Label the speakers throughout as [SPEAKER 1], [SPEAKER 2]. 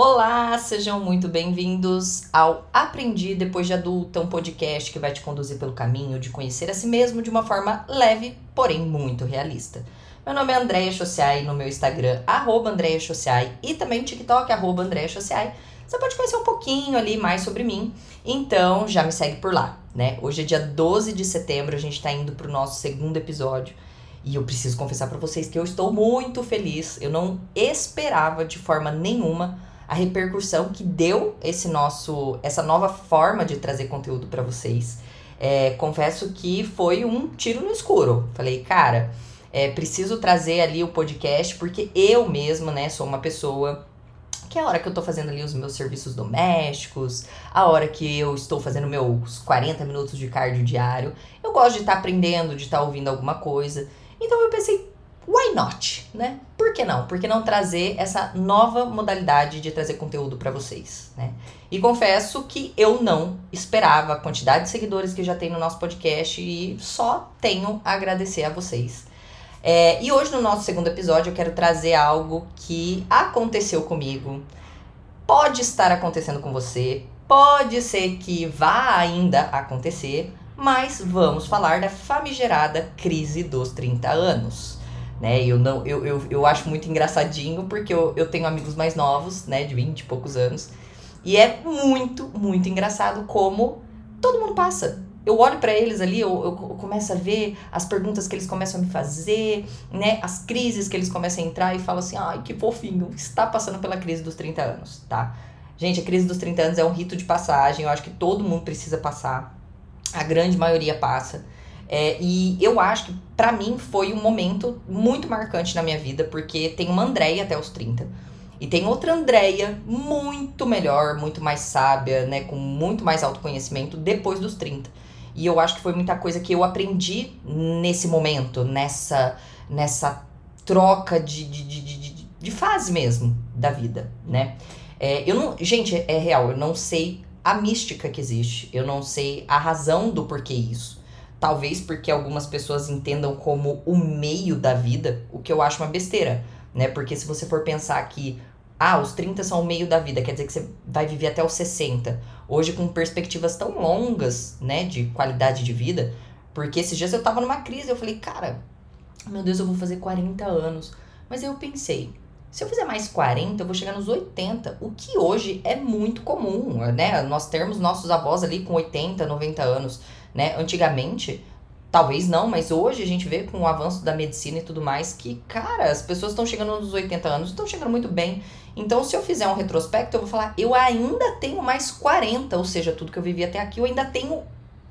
[SPEAKER 1] Olá, sejam muito bem-vindos ao Aprendi Depois de Adulta, um podcast que vai te conduzir pelo caminho de conhecer a si mesmo de uma forma leve, porém muito realista. Meu nome é Andréia Chociai, no meu Instagram, arroba Andréia Chociai, e também no TikTok, arroba Andréia Chociai. Você pode conhecer um pouquinho ali mais sobre mim, então já me segue por lá, né? Hoje é dia 12 de setembro, a gente tá indo pro nosso segundo episódio e eu preciso confessar para vocês que eu estou muito feliz. Eu não esperava de forma nenhuma a repercussão que deu esse nosso essa nova forma de trazer conteúdo para vocês. É, confesso que foi um tiro no escuro. Falei, cara, é, preciso trazer ali o podcast porque eu mesma, né, sou uma pessoa que a hora que eu tô fazendo ali os meus serviços domésticos, a hora que eu estou fazendo meus 40 minutos de cardio diário, eu gosto de estar tá aprendendo, de estar tá ouvindo alguma coisa. Então eu pensei, why not, né? Por que não? Por que não trazer essa nova modalidade de trazer conteúdo para vocês, né? E confesso que eu não esperava a quantidade de seguidores que já tem no nosso podcast e só tenho a agradecer a vocês. É, e hoje no nosso segundo episódio eu quero trazer algo que aconteceu comigo, pode estar acontecendo com você, pode ser que vá ainda acontecer, mas vamos falar da famigerada crise dos 30 anos. Né, eu, não, eu, eu, eu acho muito engraçadinho porque eu, eu tenho amigos mais novos, né, de 20 e poucos anos, e é muito, muito engraçado como todo mundo passa. Eu olho para eles ali, eu, eu, começo a ver as perguntas que eles começam a me fazer, né? As crises que eles começam a entrar e falo assim: ai, que fofinho, está passando pela crise dos 30 anos, tá? Gente, a crise dos 30 anos é um rito de passagem, eu acho que todo mundo precisa passar a grande maioria passa. É, e eu acho que para mim foi um momento muito marcante na minha vida, porque tem uma Andréia até os 30. E tem outra Andréia muito melhor, muito mais sábia, né, com muito mais autoconhecimento depois dos 30. E eu acho que foi muita coisa que eu aprendi nesse momento, nessa nessa troca de, de, de, de, de fase mesmo da vida, né? É, eu não, gente, é real, eu não sei a mística que existe. Eu não sei a razão do porquê isso. Talvez porque algumas pessoas entendam como o meio da vida, o que eu acho uma besteira, né? Porque se você for pensar que ah, os 30 são o meio da vida, quer dizer que você vai viver até os 60. Hoje com perspectivas tão longas, né, de qualidade de vida, porque esses dias eu tava numa crise, eu falei, cara, meu Deus, eu vou fazer 40 anos. Mas eu pensei, se eu fizer mais 40, eu vou chegar nos 80, o que hoje é muito comum, né? Nós termos nossos avós ali com 80, 90 anos, né? Antigamente, talvez não, mas hoje a gente vê com o avanço da medicina e tudo mais que, cara, as pessoas estão chegando nos 80 anos, estão chegando muito bem. Então, se eu fizer um retrospecto, eu vou falar, eu ainda tenho mais 40, ou seja, tudo que eu vivi até aqui, eu ainda tenho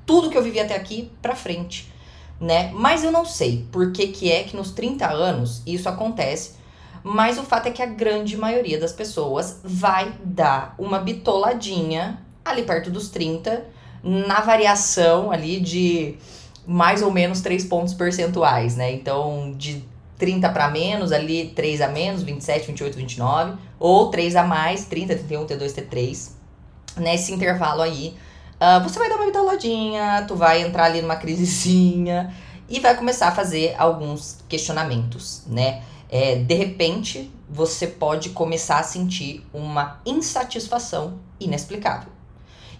[SPEAKER 1] tudo que eu vivi até aqui pra frente, né? Mas eu não sei por que que é que nos 30 anos isso acontece mas o fato é que a grande maioria das pessoas vai dar uma bitoladinha ali perto dos 30, na variação ali de mais ou menos 3 pontos percentuais, né? Então, de 30 para menos, ali 3 a menos, 27, 28, 29, ou 3 a mais, 30, 31, T2, T3. Nesse intervalo aí, uh, você vai dar uma bitoladinha, tu vai entrar ali numa crisezinha e vai começar a fazer alguns questionamentos, né? é, de repente você pode começar a sentir uma insatisfação inexplicável.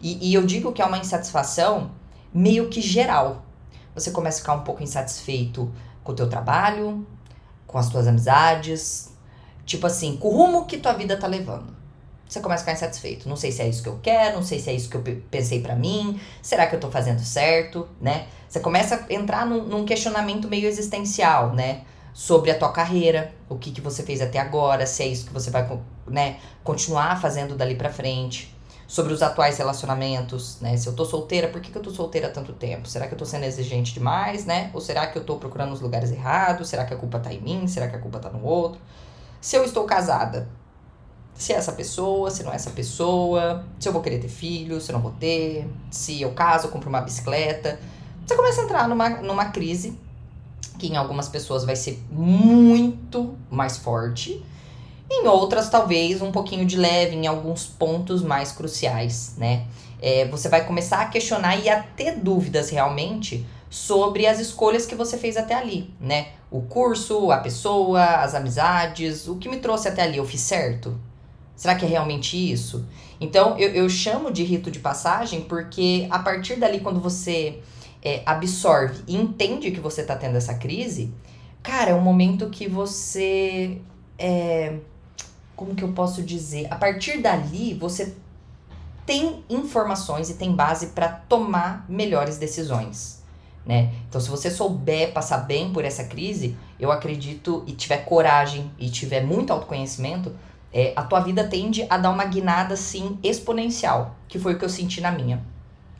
[SPEAKER 1] E, e eu digo que é uma insatisfação meio que geral. Você começa a ficar um pouco insatisfeito com o teu trabalho, com as tuas amizades, tipo assim, com o rumo que tua vida tá levando. Você começa a ficar insatisfeito. Não sei se é isso que eu quero, não sei se é isso que eu pensei para mim, será que eu tô fazendo certo, né? Você começa a entrar num, num questionamento meio existencial, né? sobre a tua carreira, o que, que você fez até agora, se é isso que você vai né, continuar fazendo dali para frente, sobre os atuais relacionamentos, né? Se eu tô solteira, por que, que eu tô solteira há tanto tempo? Será que eu tô sendo exigente demais, né? Ou será que eu tô procurando os lugares errados? Será que a culpa tá em mim? Será que a culpa tá no outro? Se eu estou casada, se é essa pessoa, se não é essa pessoa, se eu vou querer ter filho, se eu não vou ter, se eu caso, eu compro uma bicicleta. Você começa a entrar numa, numa crise que em algumas pessoas vai ser muito mais forte, em outras talvez um pouquinho de leve, em alguns pontos mais cruciais, né? É, você vai começar a questionar e a ter dúvidas realmente sobre as escolhas que você fez até ali, né? O curso, a pessoa, as amizades, o que me trouxe até ali, eu fiz certo? Será que é realmente isso? Então, eu, eu chamo de rito de passagem porque a partir dali, quando você é, absorve e entende que você está tendo essa crise, cara, é um momento que você. É, como que eu posso dizer? A partir dali, você tem informações e tem base para tomar melhores decisões. Né? Então, se você souber passar bem por essa crise, eu acredito e tiver coragem e tiver muito autoconhecimento, é, a tua vida tende a dar uma guinada assim exponencial, que foi o que eu senti na minha.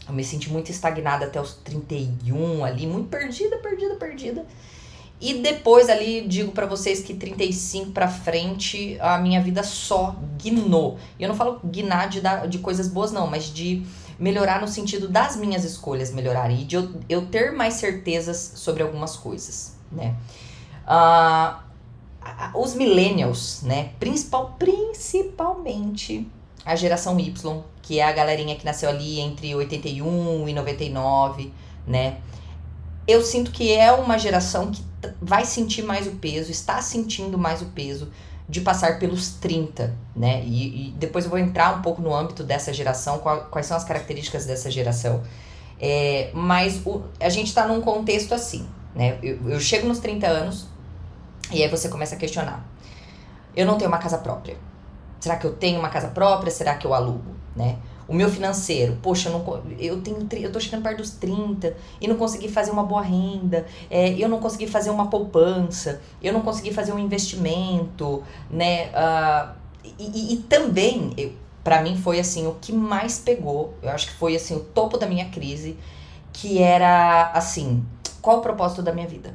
[SPEAKER 1] Eu me senti muito estagnada até os 31 ali, muito perdida, perdida, perdida. E depois ali digo para vocês que 35 para frente a minha vida só guinou. E eu não falo guinar de, de coisas boas não, mas de melhorar no sentido das minhas escolhas melhorarem e de eu, eu ter mais certezas sobre algumas coisas, né? Uh, os millennials, né? Principal, principalmente a geração Y, que é a galerinha que nasceu ali entre 81 e 99, né? Eu sinto que é uma geração que vai sentir mais o peso, está sentindo mais o peso de passar pelos 30, né? E, e depois eu vou entrar um pouco no âmbito dessa geração, qual, quais são as características dessa geração. É, mas o, a gente está num contexto assim, né? Eu, eu chego nos 30 anos, e aí você começa a questionar. Eu não tenho uma casa própria. Será que eu tenho uma casa própria? Será que eu alugo? O meu financeiro, poxa, eu, não, eu, tenho, eu tô chegando perto dos 30 e não consegui fazer uma boa renda, é, eu não consegui fazer uma poupança, eu não consegui fazer um investimento, né? Uh, e, e, e também, para mim, foi assim, o que mais pegou, eu acho que foi assim, o topo da minha crise, que era assim, qual o propósito da minha vida?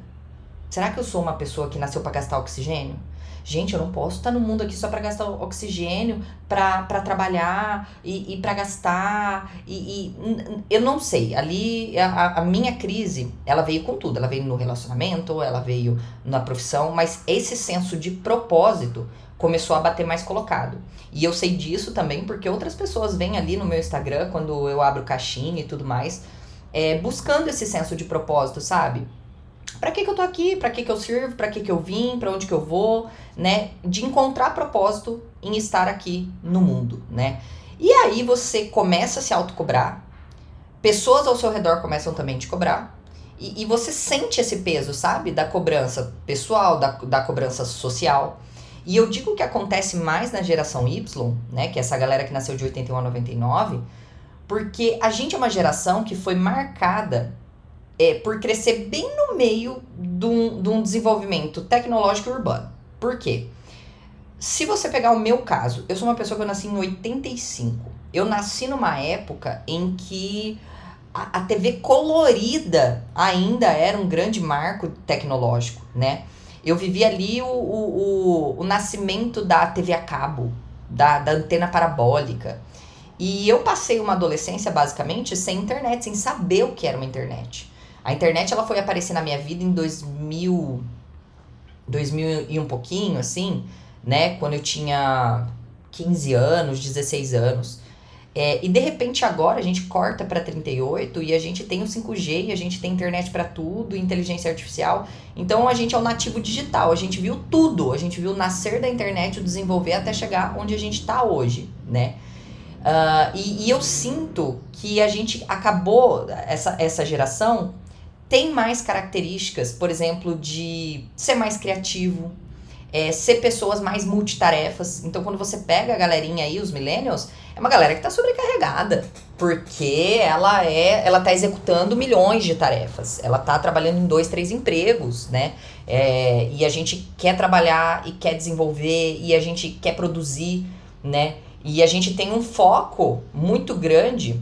[SPEAKER 1] Será que eu sou uma pessoa que nasceu para gastar oxigênio? Gente, eu não posso estar no mundo aqui só para gastar oxigênio, para trabalhar e, e para gastar. E, e, eu não sei. Ali, a, a minha crise, ela veio com tudo. Ela veio no relacionamento, ela veio na profissão, mas esse senso de propósito começou a bater mais colocado. E eu sei disso também porque outras pessoas vêm ali no meu Instagram, quando eu abro caixinha e tudo mais, é, buscando esse senso de propósito, sabe? Para que, que eu tô aqui, para que, que eu sirvo, para que, que eu vim, para onde que eu vou, né? De encontrar propósito em estar aqui no mundo, né? E aí você começa a se autocobrar, pessoas ao seu redor começam também a te cobrar, e, e você sente esse peso, sabe? Da cobrança pessoal, da, da cobrança social. E eu digo que acontece mais na geração Y, né? Que é essa galera que nasceu de 81 a 99, porque a gente é uma geração que foi marcada é, por crescer bem no meio de um, de um desenvolvimento tecnológico urbano. Por quê? Se você pegar o meu caso, eu sou uma pessoa que eu nasci em 85. Eu nasci numa época em que a, a TV colorida ainda era um grande marco tecnológico, né? Eu vivi ali o, o, o, o nascimento da TV a cabo, da, da antena parabólica. E eu passei uma adolescência basicamente sem internet, sem saber o que era uma internet. A internet ela foi aparecer na minha vida em 2000, 2000 e um pouquinho, assim, né? Quando eu tinha 15 anos, 16 anos. É, e de repente agora a gente corta para 38 e a gente tem o 5G, e a gente tem internet para tudo, inteligência artificial. Então a gente é o nativo digital, a gente viu tudo, a gente viu nascer da internet, o desenvolver até chegar onde a gente está hoje, né? Uh, e, e eu sinto que a gente acabou, essa, essa geração, tem mais características, por exemplo, de ser mais criativo, é, ser pessoas mais multitarefas. Então, quando você pega a galerinha aí, os millennials, é uma galera que está sobrecarregada, porque ela é, ela tá executando milhões de tarefas. Ela tá trabalhando em dois, três empregos, né? É, e a gente quer trabalhar e quer desenvolver e a gente quer produzir, né? E a gente tem um foco muito grande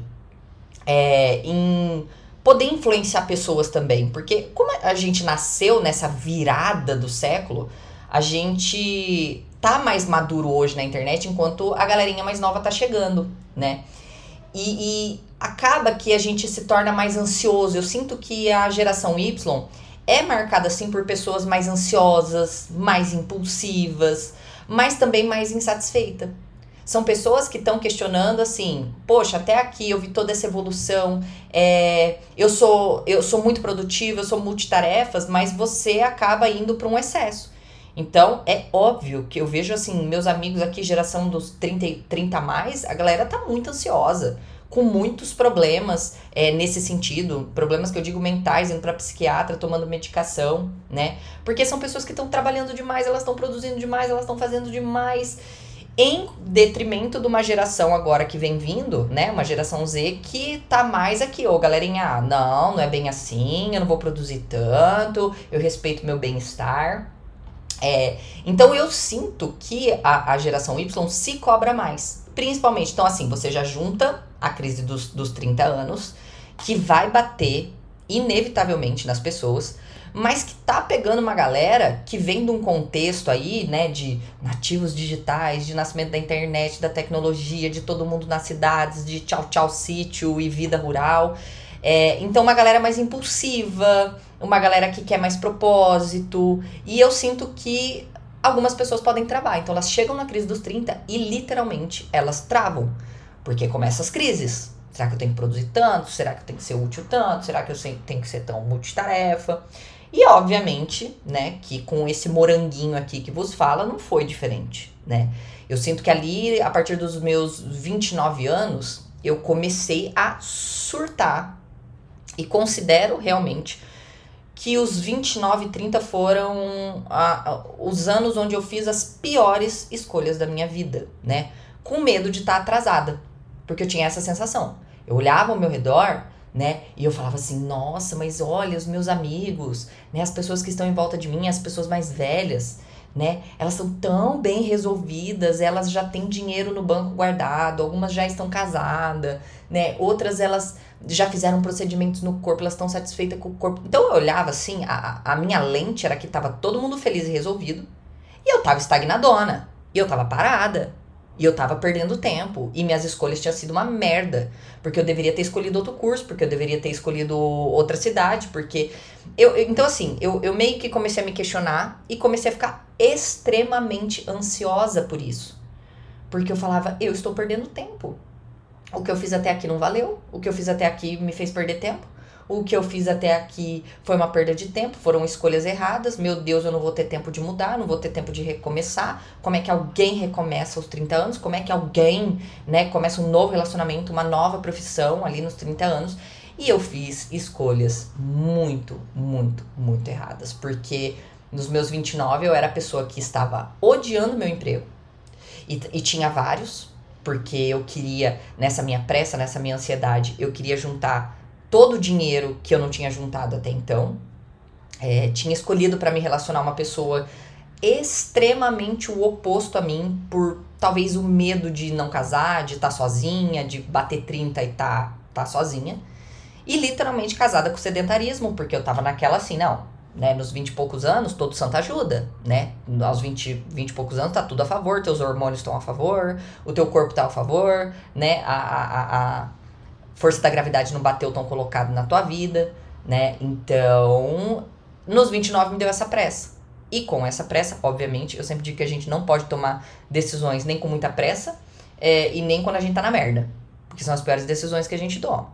[SPEAKER 1] é, em poder influenciar pessoas também. Porque como a gente nasceu nessa virada do século, a gente tá mais maduro hoje na internet, enquanto a galerinha mais nova tá chegando, né? E, e acaba que a gente se torna mais ansioso. Eu sinto que a geração Y é marcada assim por pessoas mais ansiosas, mais impulsivas, mas também mais insatisfeita. São pessoas que estão questionando assim, poxa, até aqui eu vi toda essa evolução, é, eu sou eu sou muito produtiva, eu sou multitarefas, mas você acaba indo para um excesso. Então, é óbvio que eu vejo assim, meus amigos aqui, geração dos 30, 30 a mais, a galera tá muito ansiosa, com muitos problemas é, nesse sentido, problemas que eu digo mentais, indo para psiquiatra, tomando medicação, né? Porque são pessoas que estão trabalhando demais, elas estão produzindo demais, elas estão fazendo demais em detrimento de uma geração agora que vem vindo, né? Uma geração Z que tá mais aqui, ô galerinha, ah, não, não é bem assim, eu não vou produzir tanto, eu respeito meu bem-estar. É, então eu sinto que a, a geração Y se cobra mais. Principalmente, então assim, você já junta a crise dos, dos 30 anos, que vai bater inevitavelmente nas pessoas, mas que tá pegando uma galera que vem de um contexto aí, né, de nativos digitais, de nascimento da internet, da tecnologia, de todo mundo nas cidades, de tchau tchau sítio e vida rural. É, então, uma galera mais impulsiva, uma galera que quer mais propósito. E eu sinto que algumas pessoas podem travar. Então elas chegam na crise dos 30 e literalmente elas travam. Porque começam as crises. Será que eu tenho que produzir tanto? Será que eu tenho que ser útil tanto? Será que eu tenho que ser tão multitarefa? E obviamente, né, que com esse moranguinho aqui que vos fala, não foi diferente, né? Eu sinto que ali, a partir dos meus 29 anos, eu comecei a surtar e considero realmente que os 29 e 30 foram a, a, os anos onde eu fiz as piores escolhas da minha vida, né? Com medo de estar tá atrasada, porque eu tinha essa sensação. Eu olhava ao meu redor, né? E eu falava assim: nossa, mas olha, os meus amigos, né? As pessoas que estão em volta de mim, as pessoas mais velhas, né? Elas são tão bem resolvidas, elas já têm dinheiro no banco guardado, algumas já estão casadas, né? Outras elas já fizeram procedimentos no corpo, elas estão satisfeitas com o corpo. Então eu olhava assim, a, a minha lente era que tava todo mundo feliz e resolvido, e eu tava estagnadona, e eu tava parada, e eu tava perdendo tempo, e minhas escolhas tinham sido uma merda, porque eu deveria ter escolhido outro curso, porque eu deveria ter escolhido outra cidade, porque eu, então assim, eu, eu meio que comecei a me questionar e comecei a ficar extremamente ansiosa por isso. Porque eu falava, eu estou perdendo tempo. O que eu fiz até aqui não valeu, o que eu fiz até aqui me fez perder tempo, o que eu fiz até aqui foi uma perda de tempo, foram escolhas erradas, meu Deus, eu não vou ter tempo de mudar, não vou ter tempo de recomeçar. Como é que alguém recomeça aos 30 anos? Como é que alguém, né, começa um novo relacionamento, uma nova profissão ali nos 30 anos? E eu fiz escolhas muito, muito, muito erradas, porque nos meus 29 eu era a pessoa que estava odiando meu emprego. E, e tinha vários, porque eu queria, nessa minha pressa, nessa minha ansiedade, eu queria juntar todo o dinheiro que eu não tinha juntado até então. É, tinha escolhido para me relacionar uma pessoa extremamente o oposto a mim, por talvez o medo de não casar, de estar tá sozinha, de bater 30 e tá, tá sozinha. E literalmente casada com sedentarismo, porque eu tava naquela assim, não, né, nos 20 e poucos anos, todo santo ajuda, né? Aos 20, 20 e poucos anos tá tudo a favor, teus hormônios estão a favor, o teu corpo tá a favor, né? A, a, a força da gravidade não bateu tão colocado na tua vida, né? Então, nos 29 me deu essa pressa. E com essa pressa, obviamente, eu sempre digo que a gente não pode tomar decisões nem com muita pressa é, e nem quando a gente tá na merda. Porque são as piores decisões que a gente toma.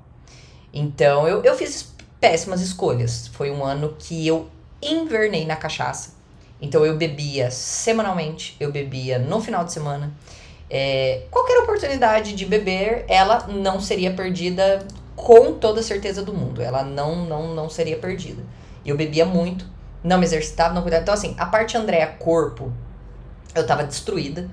[SPEAKER 1] Então, eu, eu fiz péssimas escolhas. Foi um ano que eu invernei na cachaça. Então eu bebia semanalmente, eu bebia no final de semana. É, qualquer oportunidade de beber, ela não seria perdida com toda certeza do mundo. Ela não, não, não seria perdida. Eu bebia muito, não me exercitava, não cuidava. Então, assim, a parte Andréa corpo, eu tava destruída.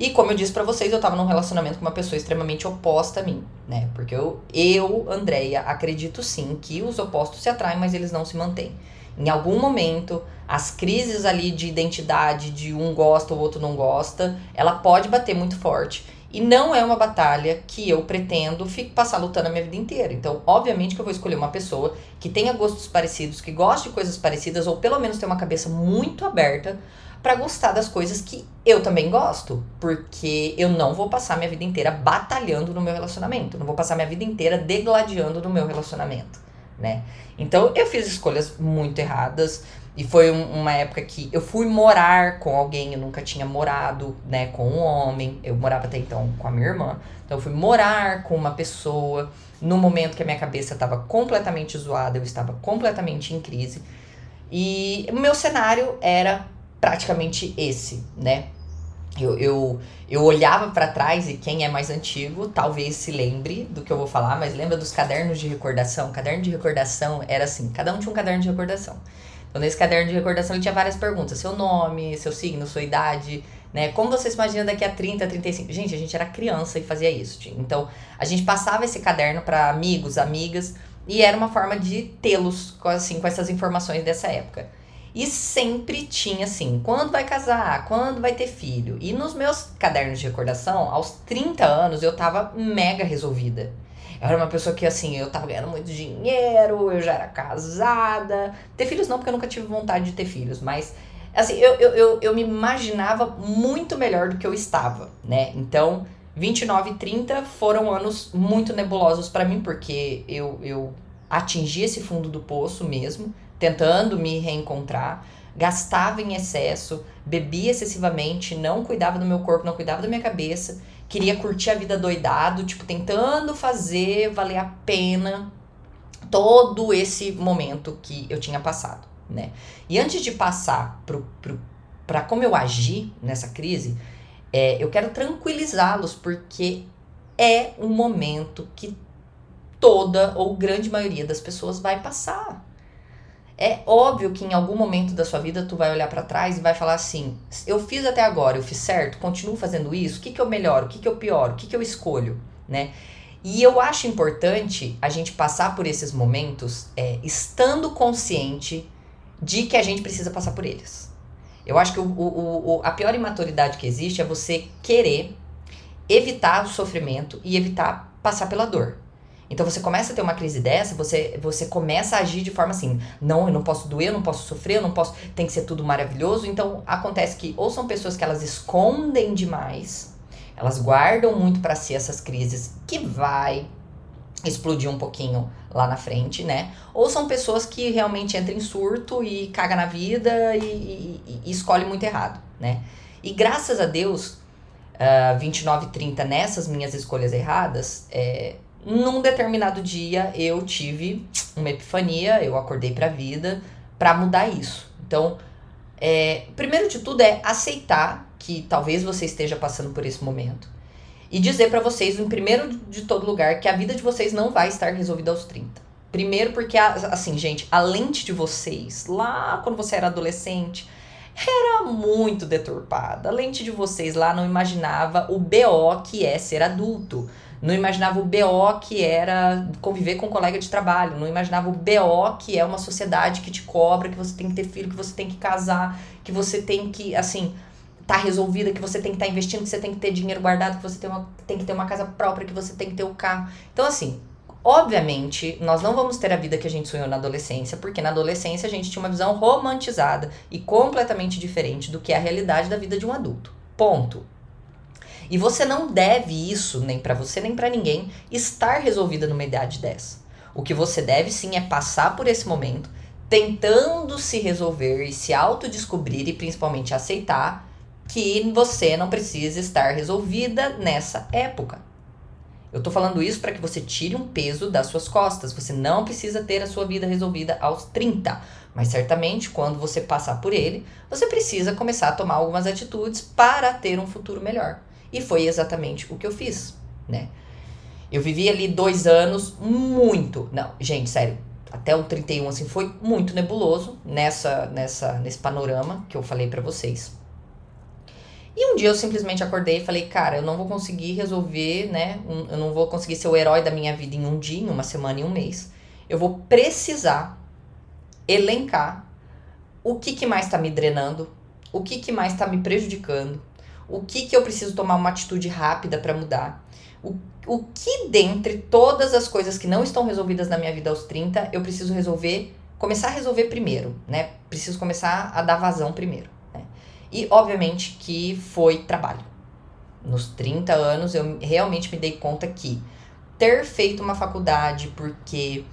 [SPEAKER 1] E como eu disse para vocês, eu tava num relacionamento com uma pessoa extremamente oposta a mim, né? Porque eu, eu, Andréia, acredito sim que os opostos se atraem, mas eles não se mantêm. Em algum momento, as crises ali de identidade, de um gosta, o outro não gosta, ela pode bater muito forte. E não é uma batalha que eu pretendo fico, passar lutando a minha vida inteira. Então, obviamente que eu vou escolher uma pessoa que tenha gostos parecidos, que goste de coisas parecidas, ou pelo menos tenha uma cabeça muito aberta para gostar das coisas que eu também gosto, porque eu não vou passar minha vida inteira batalhando no meu relacionamento, não vou passar minha vida inteira degladiando no meu relacionamento, né? Então eu fiz escolhas muito erradas e foi um, uma época que eu fui morar com alguém, eu nunca tinha morado, né, com um homem, eu morava até então com a minha irmã, então eu fui morar com uma pessoa no momento que a minha cabeça estava completamente zoada, eu estava completamente em crise. E o meu cenário era praticamente esse, né? Eu, eu, eu olhava para trás e quem é mais antigo talvez se lembre do que eu vou falar, mas lembra dos cadernos de recordação? Caderno de recordação era assim: cada um tinha um caderno de recordação. Então, nesse caderno de recordação, ele tinha várias perguntas: seu nome, seu signo, sua idade, né? Como você se imagina daqui a 30, 35? Gente, a gente era criança e fazia isso. Então, a gente passava esse caderno para amigos, amigas, e era uma forma de tê-los assim, com essas informações dessa época. E sempre tinha assim, quando vai casar, quando vai ter filho. E nos meus cadernos de recordação, aos 30 anos, eu tava mega resolvida. Eu era uma pessoa que, assim, eu tava ganhando muito dinheiro, eu já era casada. Ter filhos não, porque eu nunca tive vontade de ter filhos, mas, assim, eu, eu, eu, eu me imaginava muito melhor do que eu estava, né? Então, 29 e 30 foram anos muito nebulosos para mim, porque eu, eu atingi esse fundo do poço mesmo, tentando me reencontrar, gastava em excesso, bebia excessivamente, não cuidava do meu corpo, não cuidava da minha cabeça, queria curtir a vida doidado, tipo, tentando fazer valer a pena todo esse momento que eu tinha passado, né? E antes de passar pro, pro, pra como eu agi nessa crise, é, eu quero tranquilizá-los, porque é um momento que toda ou grande maioria das pessoas vai passar. É óbvio que em algum momento da sua vida tu vai olhar para trás e vai falar assim: eu fiz até agora, eu fiz certo, continuo fazendo isso, o que, que eu melhoro, o que, que eu pioro, o que, que eu escolho, né? E eu acho importante a gente passar por esses momentos é, estando consciente de que a gente precisa passar por eles. Eu acho que o, o, o, a pior imaturidade que existe é você querer evitar o sofrimento e evitar passar pela dor. Então você começa a ter uma crise dessa, você, você começa a agir de forma assim: não, eu não posso doer, eu não posso sofrer, eu não posso. Tem que ser tudo maravilhoso. Então acontece que ou são pessoas que elas escondem demais, elas guardam muito para si essas crises que vai explodir um pouquinho lá na frente, né? Ou são pessoas que realmente entram em surto e caga na vida e, e, e escolhe muito errado, né? E graças a Deus, uh, 29 e 30 nessas minhas escolhas erradas, é, num determinado dia eu tive uma epifania, eu acordei para a vida para mudar isso. Então, é, primeiro de tudo é aceitar que talvez você esteja passando por esse momento e dizer para vocês, em primeiro de todo lugar, que a vida de vocês não vai estar resolvida aos 30. Primeiro porque, assim, gente, a lente de vocês, lá quando você era adolescente, era muito deturpada. A lente de vocês lá não imaginava o BO que é ser adulto não imaginava o BO que era conviver com um colega de trabalho, não imaginava o BO que é uma sociedade que te cobra, que você tem que ter filho, que você tem que casar, que você tem que, assim, tá resolvida, que você tem que estar tá investindo, que você tem que ter dinheiro guardado, que você tem, uma, tem que ter uma casa própria, que você tem que ter o um carro. Então, assim, Obviamente, nós não vamos ter a vida que a gente sonhou na adolescência, porque na adolescência a gente tinha uma visão romantizada e completamente diferente do que é a realidade da vida de um adulto. Ponto. E você não deve isso, nem para você nem para ninguém, estar resolvida numa idade dessa. O que você deve sim é passar por esse momento, tentando se resolver e se autodescobrir e principalmente aceitar que você não precisa estar resolvida nessa época. Eu tô falando isso para que você tire um peso das suas costas. Você não precisa ter a sua vida resolvida aos 30. Mas certamente, quando você passar por ele, você precisa começar a tomar algumas atitudes para ter um futuro melhor. E foi exatamente o que eu fiz, né? Eu vivi ali dois anos muito. Não, gente, sério. Até o 31, assim, foi muito nebuloso nessa, nessa, nesse panorama que eu falei para vocês. E um dia eu simplesmente acordei e falei, cara, eu não vou conseguir resolver, né? eu não vou conseguir ser o herói da minha vida em um dia, em uma semana, em um mês. Eu vou precisar elencar o que, que mais tá me drenando, o que, que mais tá me prejudicando, o que, que eu preciso tomar uma atitude rápida para mudar. O, o que dentre todas as coisas que não estão resolvidas na minha vida aos 30, eu preciso resolver, começar a resolver primeiro, né? Preciso começar a dar vazão primeiro. Né? E obviamente que foi trabalho. Nos 30 anos eu realmente me dei conta que ter feito uma faculdade porque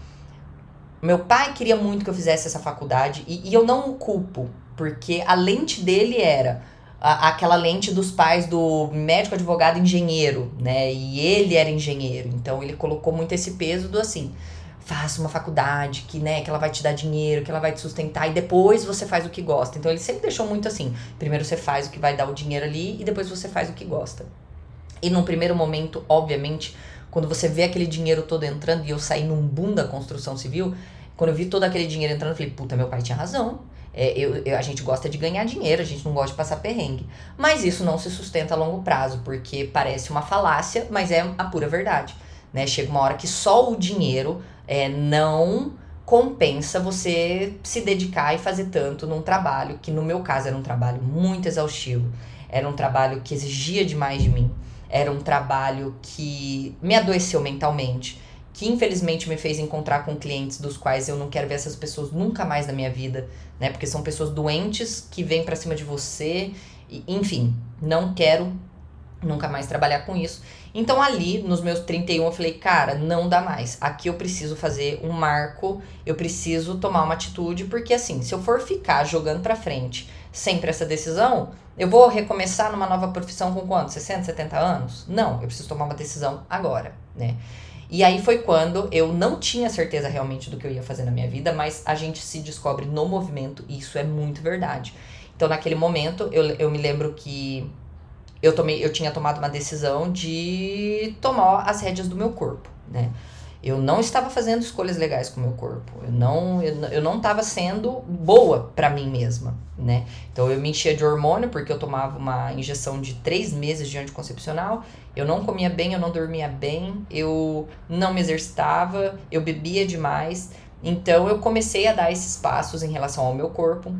[SPEAKER 1] meu pai queria muito que eu fizesse essa faculdade e, e eu não o culpo, porque a lente dele era aquela lente dos pais do médico, advogado, engenheiro, né? E ele era engenheiro, então ele colocou muito esse peso do assim. faça uma faculdade, que, né, que ela vai te dar dinheiro, que ela vai te sustentar e depois você faz o que gosta. Então ele sempre deixou muito assim: primeiro você faz o que vai dar o dinheiro ali e depois você faz o que gosta. E num primeiro momento, obviamente, quando você vê aquele dinheiro todo entrando, e eu saí num boom da construção civil, quando eu vi todo aquele dinheiro entrando, eu falei, puta, meu pai tinha razão. É, eu, eu, a gente gosta de ganhar dinheiro, a gente não gosta de passar perrengue. Mas isso não se sustenta a longo prazo, porque parece uma falácia, mas é a pura verdade. Né? Chega uma hora que só o dinheiro é, não compensa você se dedicar e fazer tanto num trabalho, que no meu caso era um trabalho muito exaustivo, era um trabalho que exigia demais de mim, era um trabalho que me adoeceu mentalmente que infelizmente me fez encontrar com clientes dos quais eu não quero ver essas pessoas nunca mais na minha vida, né? Porque são pessoas doentes que vêm para cima de você, e, enfim, não quero nunca mais trabalhar com isso. Então ali, nos meus 31, eu falei, cara, não dá mais. Aqui eu preciso fazer um marco, eu preciso tomar uma atitude, porque assim, se eu for ficar jogando para frente sempre essa decisão, eu vou recomeçar numa nova profissão com quanto? 60, 70 anos? Não, eu preciso tomar uma decisão agora, né? E aí foi quando eu não tinha certeza realmente do que eu ia fazer na minha vida, mas a gente se descobre no movimento e isso é muito verdade. Então, naquele momento, eu, eu me lembro que eu, tomei, eu tinha tomado uma decisão de tomar as rédeas do meu corpo, né? Eu não estava fazendo escolhas legais com o meu corpo. Eu não eu, eu não estava sendo boa para mim mesma, né? Então eu me enchia de hormônio porque eu tomava uma injeção de três meses de anticoncepcional. Eu não comia bem, eu não dormia bem, eu não me exercitava, eu bebia demais. Então eu comecei a dar esses passos em relação ao meu corpo.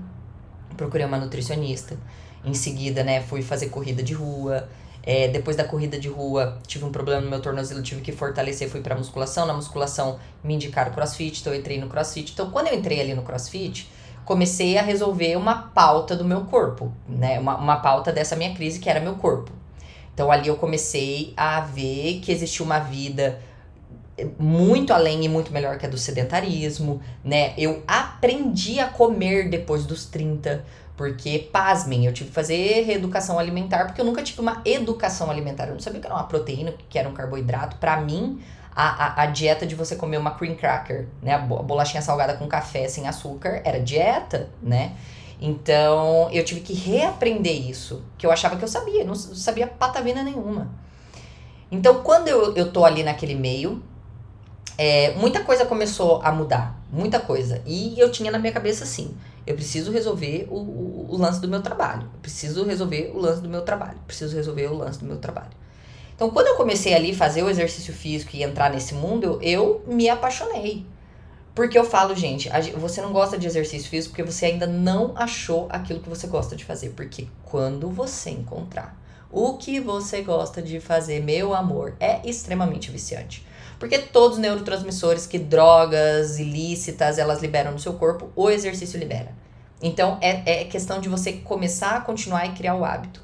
[SPEAKER 1] Procurei uma nutricionista. Em seguida, né, fui fazer corrida de rua. É, depois da corrida de rua, tive um problema no meu tornozelo, tive que fortalecer, fui pra musculação. Na musculação, me indicaram crossfit, então eu entrei no crossfit. Então, quando eu entrei ali no crossfit, comecei a resolver uma pauta do meu corpo, né? Uma, uma pauta dessa minha crise, que era meu corpo. Então, ali eu comecei a ver que existia uma vida muito além e muito melhor que a do sedentarismo, né? Eu aprendi a comer depois dos 30, porque, pasmem, eu tive que fazer reeducação alimentar, porque eu nunca tive uma educação alimentar. Eu não sabia que era uma proteína, que era um carboidrato. Para mim, a, a, a, dieta de você comer uma cream cracker, né? A bolachinha salgada com café sem açúcar, era dieta, né? Então, eu tive que reaprender isso, que eu achava que eu sabia, não sabia patavina nenhuma. Então, quando eu, eu tô ali naquele meio, é, muita coisa começou a mudar, muita coisa. E eu tinha na minha cabeça assim: eu preciso resolver o, o, o, lance do meu trabalho, eu preciso resolver o lance do meu trabalho, preciso resolver o lance do meu trabalho. Então, quando eu comecei ali fazer o exercício físico e entrar nesse mundo, eu, eu me apaixonei. Porque eu falo, gente, você não gosta de exercício físico porque você ainda não achou aquilo que você gosta de fazer. Porque quando você encontrar o que você gosta de fazer, meu amor, é extremamente viciante. Porque todos os neurotransmissores que drogas ilícitas elas liberam no seu corpo, o exercício libera. Então é, é questão de você começar a continuar e criar o hábito.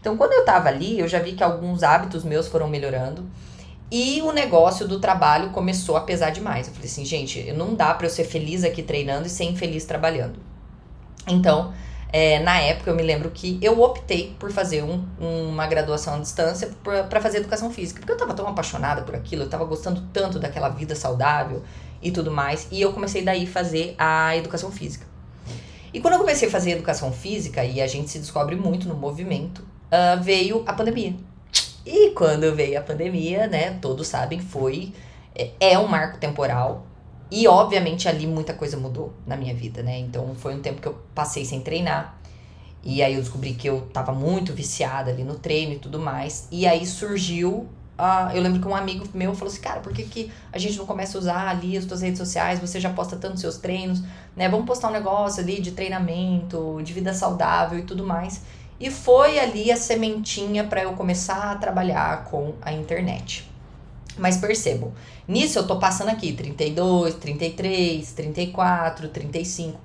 [SPEAKER 1] Então quando eu tava ali, eu já vi que alguns hábitos meus foram melhorando. E o negócio do trabalho começou a pesar demais. Eu falei assim, gente, não dá para eu ser feliz aqui treinando e ser infeliz trabalhando. Então, é, na época, eu me lembro que eu optei por fazer um, uma graduação à distância para fazer educação física, porque eu estava tão apaixonada por aquilo, eu estava gostando tanto daquela vida saudável e tudo mais, e eu comecei daí fazer a educação física. E quando eu comecei a fazer educação física, e a gente se descobre muito no movimento, uh, veio a pandemia. E quando veio a pandemia, né, todos sabem, foi é, é um marco temporal e obviamente ali muita coisa mudou na minha vida, né? Então foi um tempo que eu passei sem treinar. E aí eu descobri que eu tava muito viciada ali no treino e tudo mais. E aí surgiu. Uh, eu lembro que um amigo meu falou assim, cara, por que, que a gente não começa a usar ali as tuas redes sociais? Você já posta tanto seus treinos, né? Vamos postar um negócio ali de treinamento, de vida saudável e tudo mais. E foi ali a sementinha para eu começar a trabalhar com a internet. Mas percebam, nisso eu tô passando aqui 32, 33, 34, 35.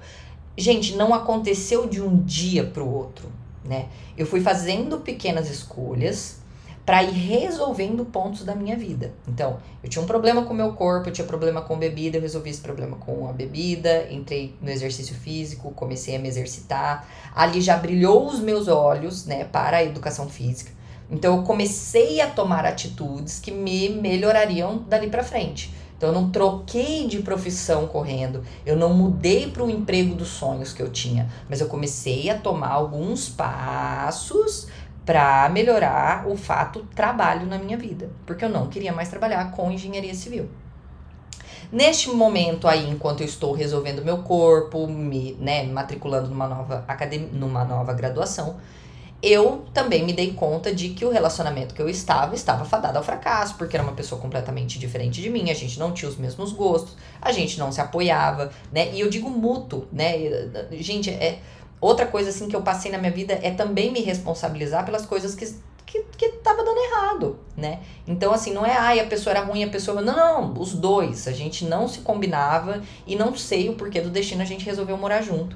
[SPEAKER 1] Gente, não aconteceu de um dia pro outro, né? Eu fui fazendo pequenas escolhas para ir resolvendo pontos da minha vida. Então, eu tinha um problema com o meu corpo, eu tinha problema com bebida, eu resolvi esse problema com a bebida, entrei no exercício físico, comecei a me exercitar. Ali já brilhou os meus olhos, né, para a educação física. Então eu comecei a tomar atitudes que me melhorariam dali para frente. Então eu não troquei de profissão correndo, eu não mudei para o emprego dos sonhos que eu tinha, mas eu comecei a tomar alguns passos para melhorar o fato trabalho na minha vida, porque eu não queria mais trabalhar com engenharia civil. Neste momento aí, enquanto eu estou resolvendo meu corpo, me né, matriculando numa nova academia, numa nova graduação, eu também me dei conta de que o relacionamento que eu estava estava fadado ao fracasso, porque era uma pessoa completamente diferente de mim, a gente não tinha os mesmos gostos, a gente não se apoiava, né? E eu digo mútuo, né? Gente, é outra coisa assim que eu passei na minha vida é também me responsabilizar pelas coisas que que, que tava dando errado, né? Então, assim, não é, ai, a pessoa era ruim, a pessoa. Não, não, os dois. A gente não se combinava e não sei o porquê do destino a gente resolveu morar junto.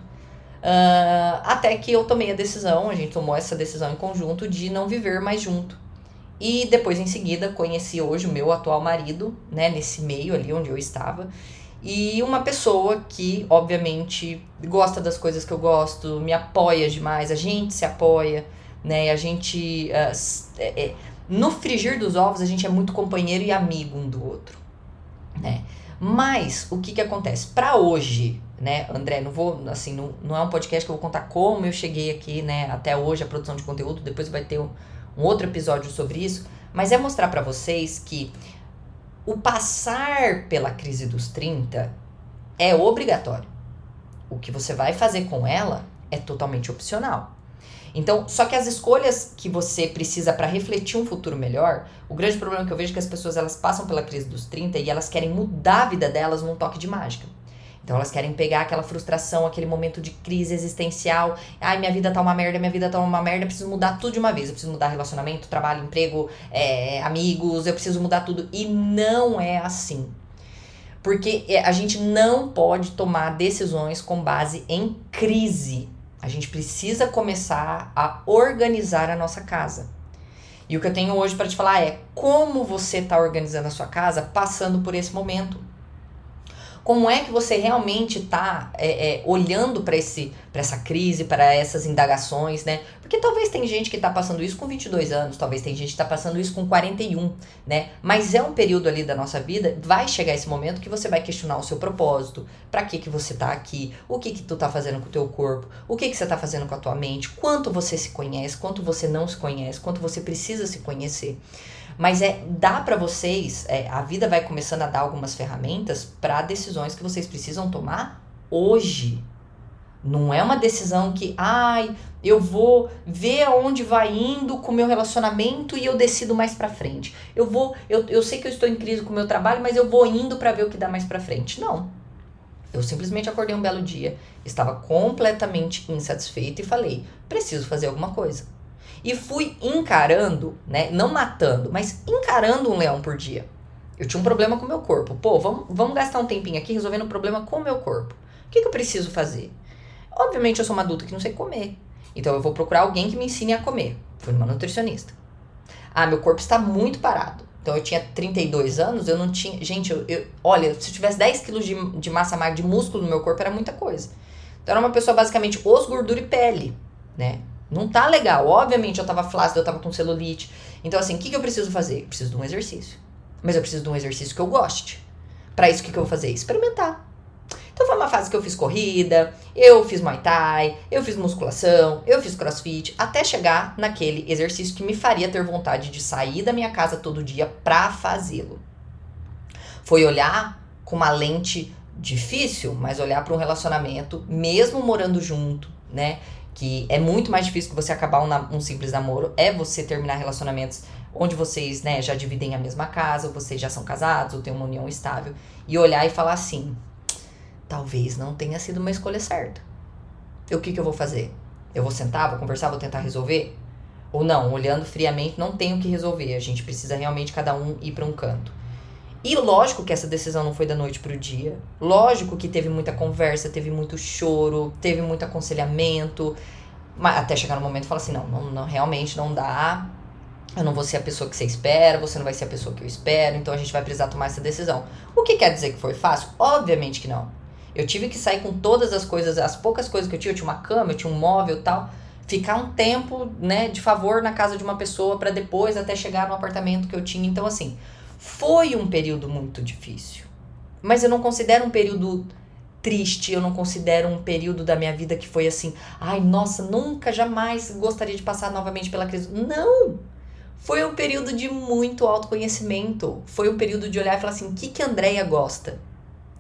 [SPEAKER 1] Uh, até que eu tomei a decisão, a gente tomou essa decisão em conjunto de não viver mais junto. E depois, em seguida, conheci hoje o meu atual marido, né, nesse meio ali onde eu estava. E uma pessoa que, obviamente, gosta das coisas que eu gosto, me apoia demais, a gente se apoia, né? A gente. Uh, é, no frigir dos ovos, a gente é muito companheiro e amigo um do outro, né? Mas o que que acontece? Para hoje, né, André, não vou, assim, não, não é um podcast que eu vou contar como eu cheguei aqui, né, até hoje, a produção de conteúdo, depois vai ter um, um outro episódio sobre isso, mas é mostrar para vocês que o passar pela crise dos 30 é obrigatório. O que você vai fazer com ela é totalmente opcional. Então, só que as escolhas que você precisa para refletir um futuro melhor, o grande problema que eu vejo é que as pessoas elas passam pela crise dos 30 e elas querem mudar a vida delas num toque de mágica. Então elas querem pegar aquela frustração, aquele momento de crise existencial. Ai, minha vida tá uma merda, minha vida tá uma merda, eu preciso mudar tudo de uma vez. Eu preciso mudar relacionamento, trabalho, emprego, é, amigos, eu preciso mudar tudo. E não é assim. Porque é, a gente não pode tomar decisões com base em crise. A gente precisa começar a organizar a nossa casa. E o que eu tenho hoje para te falar é como você está organizando a sua casa passando por esse momento como é que você realmente está é, é, olhando para essa crise, para essas indagações, né? Porque talvez tem gente que está passando isso com 22 anos, talvez tem gente que está passando isso com 41, né? Mas é um período ali da nossa vida, vai chegar esse momento que você vai questionar o seu propósito, para que que você está aqui, o que que tu tá fazendo com o teu corpo, o que que você está fazendo com a tua mente, quanto você se conhece, quanto você não se conhece, quanto você precisa se conhecer. Mas é dá para vocês, é, a vida vai começando a dar algumas ferramentas para decisões que vocês precisam tomar hoje. Não é uma decisão que, ai, eu vou ver aonde vai indo com o meu relacionamento e eu decido mais para frente. Eu vou, eu, eu sei que eu estou em crise com o meu trabalho, mas eu vou indo para ver o que dá mais para frente. Não. Eu simplesmente acordei um belo dia, estava completamente insatisfeita e falei: preciso fazer alguma coisa. E fui encarando, né? Não matando, mas encarando um leão por dia. Eu tinha um problema com o meu corpo. Pô, vamos, vamos gastar um tempinho aqui resolvendo um problema com o meu corpo. O que, que eu preciso fazer? Obviamente, eu sou uma adulta que não sei comer. Então, eu vou procurar alguém que me ensine a comer. Fui numa nutricionista. Ah, meu corpo está muito parado. Então, eu tinha 32 anos, eu não tinha. Gente, eu, eu olha, se eu tivesse 10 quilos de, de massa magra, de músculo no meu corpo, era muita coisa. Então, era uma pessoa basicamente osso, gordura e pele, né? Não tá legal. Obviamente eu tava flácida, eu tava com celulite. Então, assim, o que, que eu preciso fazer? Eu preciso de um exercício. Mas eu preciso de um exercício que eu goste. Para isso, o que, que eu vou fazer? Experimentar. Então foi uma fase que eu fiz corrida, eu fiz Muay Thai, eu fiz musculação, eu fiz crossfit, até chegar naquele exercício que me faria ter vontade de sair da minha casa todo dia pra fazê-lo. Foi olhar com uma lente difícil, mas olhar para um relacionamento, mesmo morando junto, né? Que é muito mais difícil que você acabar um, um, simples namoro, é você terminar relacionamentos onde vocês, né, já dividem a mesma casa, ou vocês já são casados, ou têm uma união estável, e olhar e falar assim, talvez não tenha sido uma escolha certa. E o que, que eu vou fazer? Eu vou sentar, vou conversar, vou tentar resolver? Ou não, olhando friamente, não tenho que resolver, a gente precisa realmente cada um ir para um canto. E lógico que essa decisão não foi da noite pro dia. Lógico que teve muita conversa, teve muito choro, teve muito aconselhamento. Até chegar no momento e falar assim: não, não, não, realmente não dá. Eu não vou ser a pessoa que você espera, você não vai ser a pessoa que eu espero, então a gente vai precisar tomar essa decisão. O que quer dizer que foi fácil? Obviamente que não. Eu tive que sair com todas as coisas, as poucas coisas que eu tinha, eu tinha uma cama, eu tinha um móvel tal, ficar um tempo, né, de favor na casa de uma pessoa para depois até chegar no apartamento que eu tinha. Então assim, foi um período muito difícil. Mas eu não considero um período triste, eu não considero um período da minha vida que foi assim, ai, nossa, nunca, jamais gostaria de passar novamente pela crise. Não! Foi um período de muito autoconhecimento. Foi um período de olhar e falar assim: o que, que a Andrea gosta?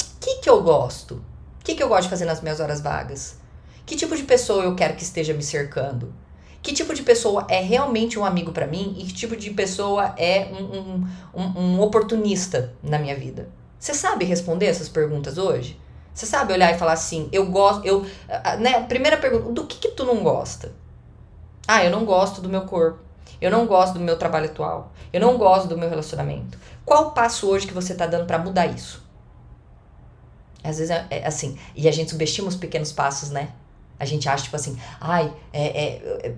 [SPEAKER 1] O que, que eu gosto? O que, que eu gosto de fazer nas minhas horas vagas? Que tipo de pessoa eu quero que esteja me cercando? Que tipo de pessoa é realmente um amigo para mim e que tipo de pessoa é um, um, um, um oportunista na minha vida? Você sabe responder essas perguntas hoje? Você sabe olhar e falar assim, eu gosto, eu, né, primeira pergunta, do que que tu não gosta? Ah, eu não gosto do meu corpo. Eu não gosto do meu trabalho atual. Eu não gosto do meu relacionamento. Qual o passo hoje que você está dando para mudar isso? Às vezes é, é, assim, e a gente subestima os pequenos passos, né? A gente acha, tipo assim, ai, é, é, é,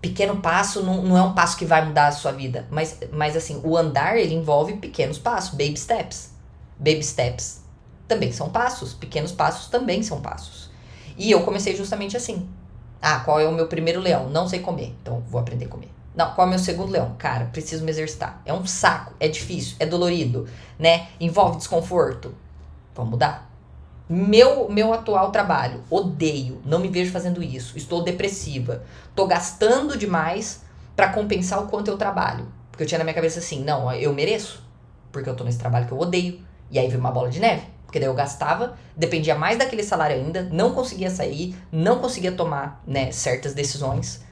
[SPEAKER 1] pequeno passo não, não é um passo que vai mudar a sua vida. Mas, mas assim, o andar, ele envolve pequenos passos, baby steps. Baby steps também são passos, pequenos passos também são passos. E eu comecei justamente assim. Ah, qual é o meu primeiro leão? Não sei comer, então vou aprender a comer. Não, qual é o meu segundo leão? Cara, preciso me exercitar. É um saco, é difícil, é dolorido, né? Envolve desconforto. Vamos mudar. Meu, meu atual trabalho, odeio, não me vejo fazendo isso. Estou depressiva. Estou gastando demais para compensar o quanto eu trabalho. Porque eu tinha na minha cabeça assim, não, eu mereço. Porque eu tô nesse trabalho que eu odeio. E aí veio uma bola de neve. Porque daí eu gastava, dependia mais daquele salário ainda, não conseguia sair, não conseguia tomar né, certas decisões.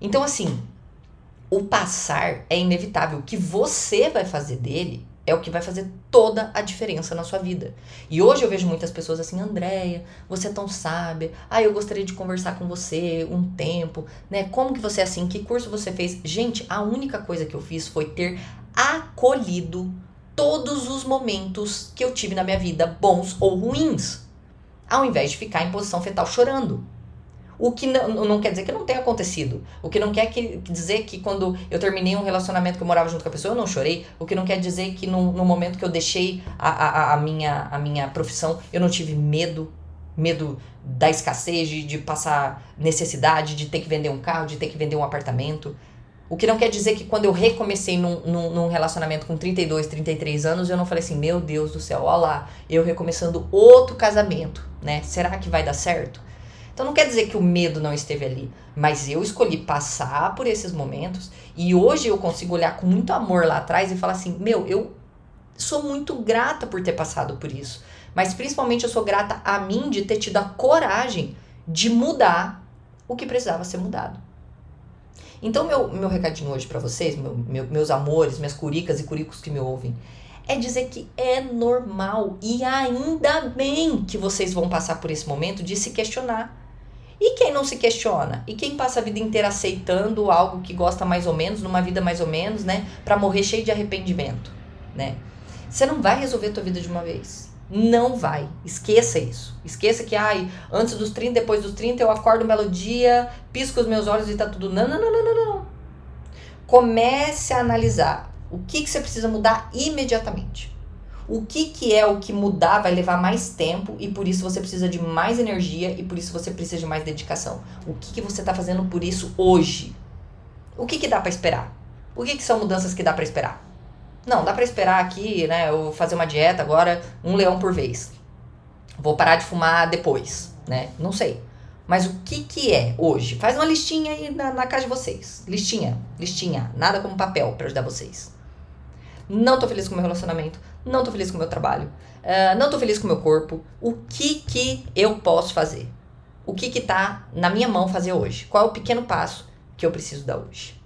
[SPEAKER 1] Então, assim, o passar é inevitável. O que você vai fazer dele é o que vai fazer toda a diferença na sua vida. E hoje eu vejo muitas pessoas assim, Andréia, você é tão sábia. Ah, eu gostaria de conversar com você um tempo, né? Como que você é assim? Que curso você fez? Gente, a única coisa que eu fiz foi ter acolhido todos os momentos que eu tive na minha vida, bons ou ruins, ao invés de ficar em posição fetal chorando. O que não, não quer dizer que não tenha acontecido. O que não quer que, dizer que quando eu terminei um relacionamento que eu morava junto com a pessoa, eu não chorei. O que não quer dizer que no, no momento que eu deixei a, a, a, minha, a minha profissão, eu não tive medo. Medo da escassez, de, de passar necessidade, de ter que vender um carro, de ter que vender um apartamento. O que não quer dizer que quando eu recomecei num, num, num, relacionamento com 32, 33 anos, eu não falei assim, meu Deus do céu, olha lá, eu recomeçando outro casamento, né? Será que vai dar certo? Então não quer dizer que o medo não esteve ali, mas eu escolhi passar por esses momentos e hoje eu consigo olhar com muito amor lá atrás e falar assim: meu, eu sou muito grata por ter passado por isso, mas principalmente eu sou grata a mim de ter tido a coragem de mudar o que precisava ser mudado. Então, meu, meu recadinho hoje para vocês, meu, meu, meus amores, minhas curicas e curicos que me ouvem, é dizer que é normal e ainda bem que vocês vão passar por esse momento de se questionar. E quem não se questiona? E quem passa a vida inteira aceitando algo que gosta mais ou menos, numa vida mais ou menos, né? Pra morrer cheio de arrependimento, né? Você não vai resolver a tua vida de uma vez. Não vai. Esqueça isso. Esqueça que, ai, antes dos 30, depois dos 30, eu acordo um belo dia, pisco os meus olhos e tá tudo. Não, não, não, não, não, não. Comece a analisar o que, que você precisa mudar imediatamente. O que, que é o que mudar vai levar mais tempo e por isso você precisa de mais energia e por isso você precisa de mais dedicação. O que, que você está fazendo por isso hoje? O que, que dá para esperar? O que, que são mudanças que dá para esperar? Não, dá para esperar aqui, né? Eu fazer uma dieta agora, um leão por vez. Vou parar de fumar depois, né? Não sei. Mas o que que é hoje? Faz uma listinha aí na, na casa de vocês. Listinha, listinha. Nada como papel para ajudar vocês. Não tô feliz com o meu relacionamento não tô feliz com o meu trabalho, uh, não tô feliz com o meu corpo. O que que eu posso fazer? O que que tá na minha mão fazer hoje? Qual é o pequeno passo que eu preciso dar hoje?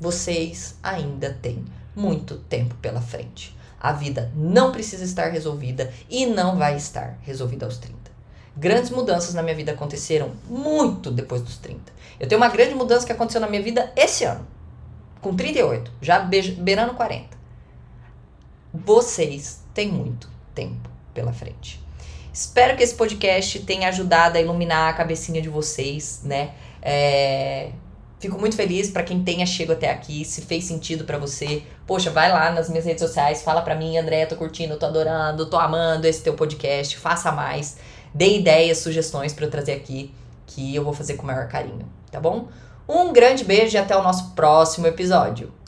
[SPEAKER 1] Vocês ainda têm muito tempo pela frente. A vida não precisa estar resolvida e não vai estar resolvida aos 30. Grandes mudanças na minha vida aconteceram muito depois dos 30. Eu tenho uma grande mudança que aconteceu na minha vida esse ano, com 38, já beirando 40 vocês têm muito tempo pela frente. Espero que esse podcast tenha ajudado a iluminar a cabecinha de vocês, né? É... Fico muito feliz para quem tenha chego até aqui, se fez sentido para você. Poxa, vai lá nas minhas redes sociais, fala para mim, André, tô curtindo, tô adorando, tô amando esse teu podcast, faça mais, dê ideias, sugestões para eu trazer aqui, que eu vou fazer com o maior carinho, tá bom? Um grande beijo e até o nosso próximo episódio.